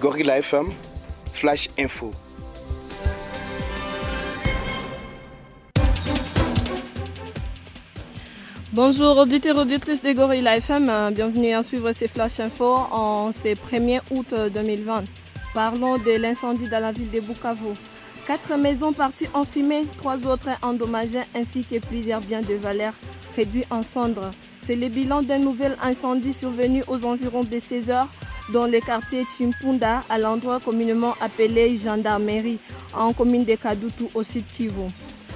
Gorilla FM, Flash Info. Bonjour auditeurs et auditrices de Gorilla FM, euh, bienvenue à suivre ces Flash Info en ce 1er août 2020. Parlons de l'incendie dans la ville de Bukavu. Quatre maisons parties en fumée, trois autres endommagées ainsi que plusieurs biens de valeur réduits en cendres. C'est le bilan d'un nouvel incendie survenu aux environs de 16 heures dans le quartier Chimpunda, à l'endroit communément appelé gendarmerie, en commune de Kadutu au sud Kivu.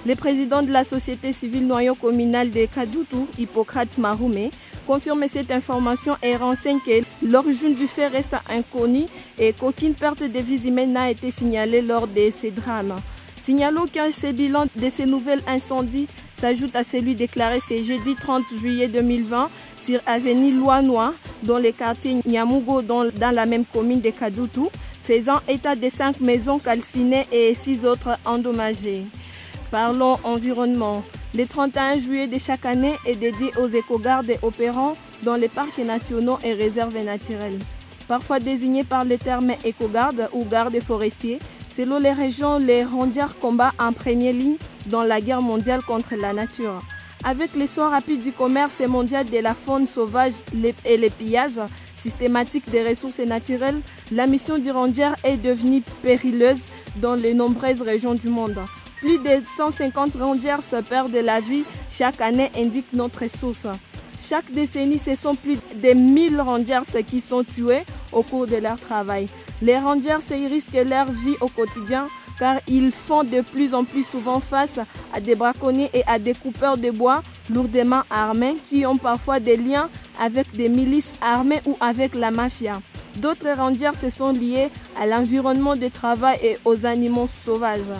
Le président de la société civile noyau communal de Kadutu, Hippocrate Marume, confirme cette information et renseigne que l'origine du fait reste inconnue et qu'aucune perte de vie humaine n'a été signalée lors de ces drames. Signalons que ce bilan de ces nouvelles incendies s'ajoute à celui déclaré ce jeudi 30 juillet 2020 sur avenue Loanois, dans le quartier Nyamugo, dans, dans la même commune de Kadutu, faisant état de cinq maisons calcinées et six autres endommagées. Parlons environnement. Le 31 juillet de chaque année est dédié aux écogardes opérant dans les parcs nationaux et réserves naturelles. Parfois désignés par le terme écogarde ou garde forestier, selon les régions, les rangers combattent en première ligne dans la guerre mondiale contre la nature. Avec l'essor rapide du commerce mondial de la faune sauvage et les pillages systématiques des ressources naturelles, la mission du ranger est devenue périleuse dans les nombreuses régions du monde. Plus de 150 rangers se perdent la vie chaque année, indique notre source. Chaque décennie, ce sont plus de 1000 rangers qui sont tués au cours de leur travail. Les rangers risquent leur vie au quotidien car ils font de plus en plus souvent face à des braconniers et à des coupeurs de bois lourdement armés qui ont parfois des liens avec des milices armées ou avec la mafia. D'autres rangers se sont liés à l'environnement de travail et aux animaux sauvages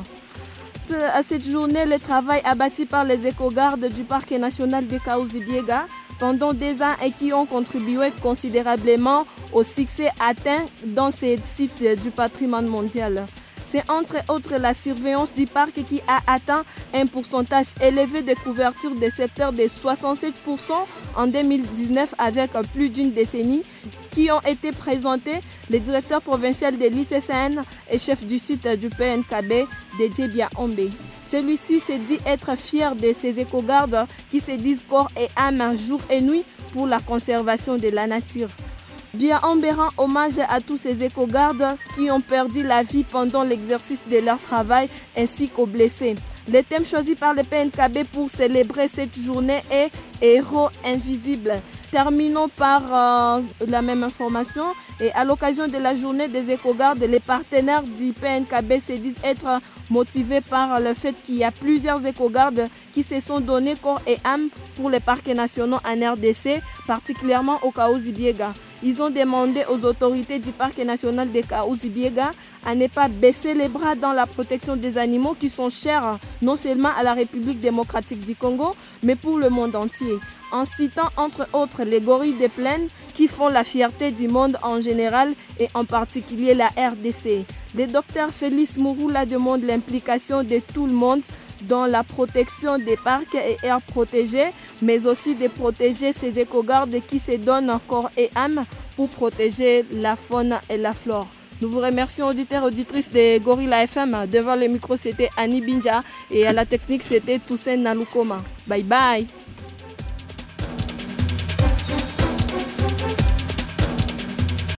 à cette journée le travail abattu par les éco-gardes du parc national de Kaouzi-Biega pendant des ans et qui ont contribué considérablement au succès atteint dans ces sites du patrimoine mondial. C'est entre autres la surveillance du parc qui a atteint un pourcentage élevé de couverture des secteurs de 67% en 2019 avec plus d'une décennie qui ont été présentés les directeurs provincial de l'ICCN et chef du site du PNKB, Dédié Ombe. Celui-ci s'est dit être fier de ses éco-gardes qui se disent corps et âme jour et nuit pour la conservation de la nature. Bien rend hommage à tous ces éco-gardes qui ont perdu la vie pendant l'exercice de leur travail ainsi qu'aux blessés. Le thème choisi par le PNKB pour célébrer cette journée est Héros invisibles. Terminons par euh, la même information. Et à l'occasion de la journée des éco-gardes, les partenaires du PNKB se disent être motivés par le fait qu'il y a plusieurs éco-gardes qui se sont donnés corps et âme pour les parcs nationaux en RDC, particulièrement au Kaouzi-Biega. Ils ont demandé aux autorités du parc national de Kaouzi-Biega à ne pas baisser les bras dans la protection des animaux qui sont chers non seulement à la République démocratique du Congo, mais pour le monde entier en citant entre autres les gorilles des plaines qui font la fierté du monde en général et en particulier la RDC. Le docteur Félix Mouroula demande l'implication de tout le monde dans la protection des parcs et aires protégées, mais aussi de protéger ces éco-gardes qui se donnent corps et âme pour protéger la faune et la flore. Nous vous remercions auditeurs et auditrices de Gorilla FM. Devant le micro, c'était Annie Binja et à la technique, c'était Toussaint Nalukoma. Bye bye